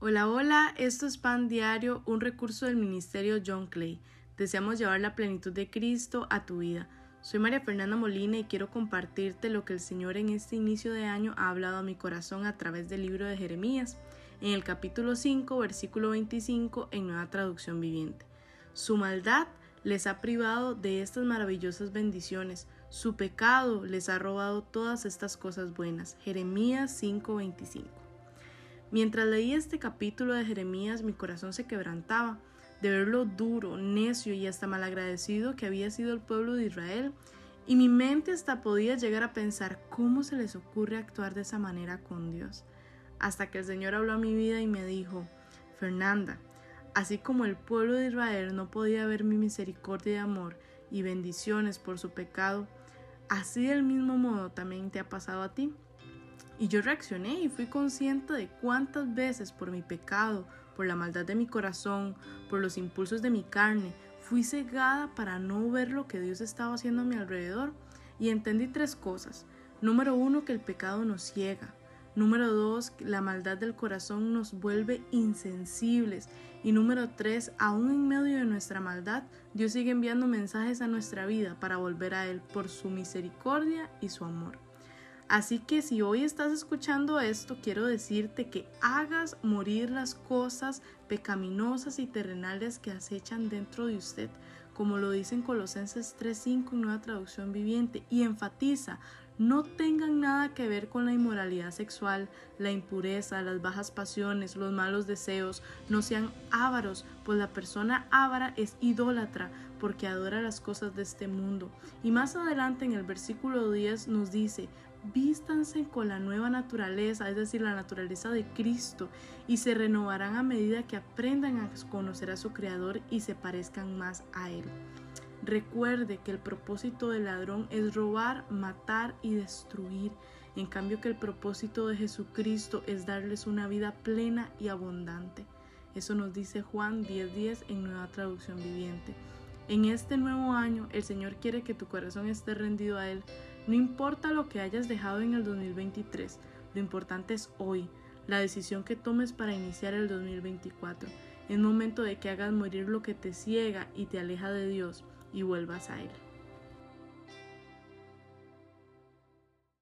Hola, hola, esto es Pan Diario, un recurso del Ministerio John Clay. Deseamos llevar la plenitud de Cristo a tu vida. Soy María Fernanda Molina y quiero compartirte lo que el Señor en este inicio de año ha hablado a mi corazón a través del libro de Jeremías, en el capítulo 5, versículo 25, en nueva traducción viviente. Su maldad les ha privado de estas maravillosas bendiciones, su pecado les ha robado todas estas cosas buenas. Jeremías 5:25. Mientras leía este capítulo de Jeremías, mi corazón se quebrantaba de ver lo duro, necio y hasta malagradecido que había sido el pueblo de Israel, y mi mente hasta podía llegar a pensar cómo se les ocurre actuar de esa manera con Dios. Hasta que el Señor habló a mi vida y me dijo, Fernanda, así como el pueblo de Israel no podía ver mi misericordia y amor y bendiciones por su pecado, así del mismo modo también te ha pasado a ti. Y yo reaccioné y fui consciente de cuántas veces por mi pecado, por la maldad de mi corazón, por los impulsos de mi carne, fui cegada para no ver lo que Dios estaba haciendo a mi alrededor. Y entendí tres cosas. Número uno, que el pecado nos ciega. Número dos, la maldad del corazón nos vuelve insensibles. Y número tres, aún en medio de nuestra maldad, Dios sigue enviando mensajes a nuestra vida para volver a Él por su misericordia y su amor. Así que si hoy estás escuchando esto, quiero decirte que hagas morir las cosas pecaminosas y terrenales que acechan dentro de usted, como lo dice en Colosenses 3.5 en nueva traducción viviente, y enfatiza, no tengan nada que ver con la inmoralidad sexual, la impureza, las bajas pasiones, los malos deseos, no sean ávaros, pues la persona ávara es idólatra, porque adora las cosas de este mundo. Y más adelante en el versículo 10 nos dice, vístanse con la nueva naturaleza, es decir, la naturaleza de Cristo, y se renovarán a medida que aprendan a conocer a su Creador y se parezcan más a Él. Recuerde que el propósito del ladrón es robar, matar y destruir, en cambio que el propósito de Jesucristo es darles una vida plena y abundante. Eso nos dice Juan 10:10 en nueva traducción viviente. En este nuevo año, el Señor quiere que tu corazón esté rendido a Él no importa lo que hayas dejado en el 2023, lo importante es hoy, la decisión que tomes para iniciar el 2024. Es momento de que hagas morir lo que te ciega y te aleja de Dios y vuelvas a Él.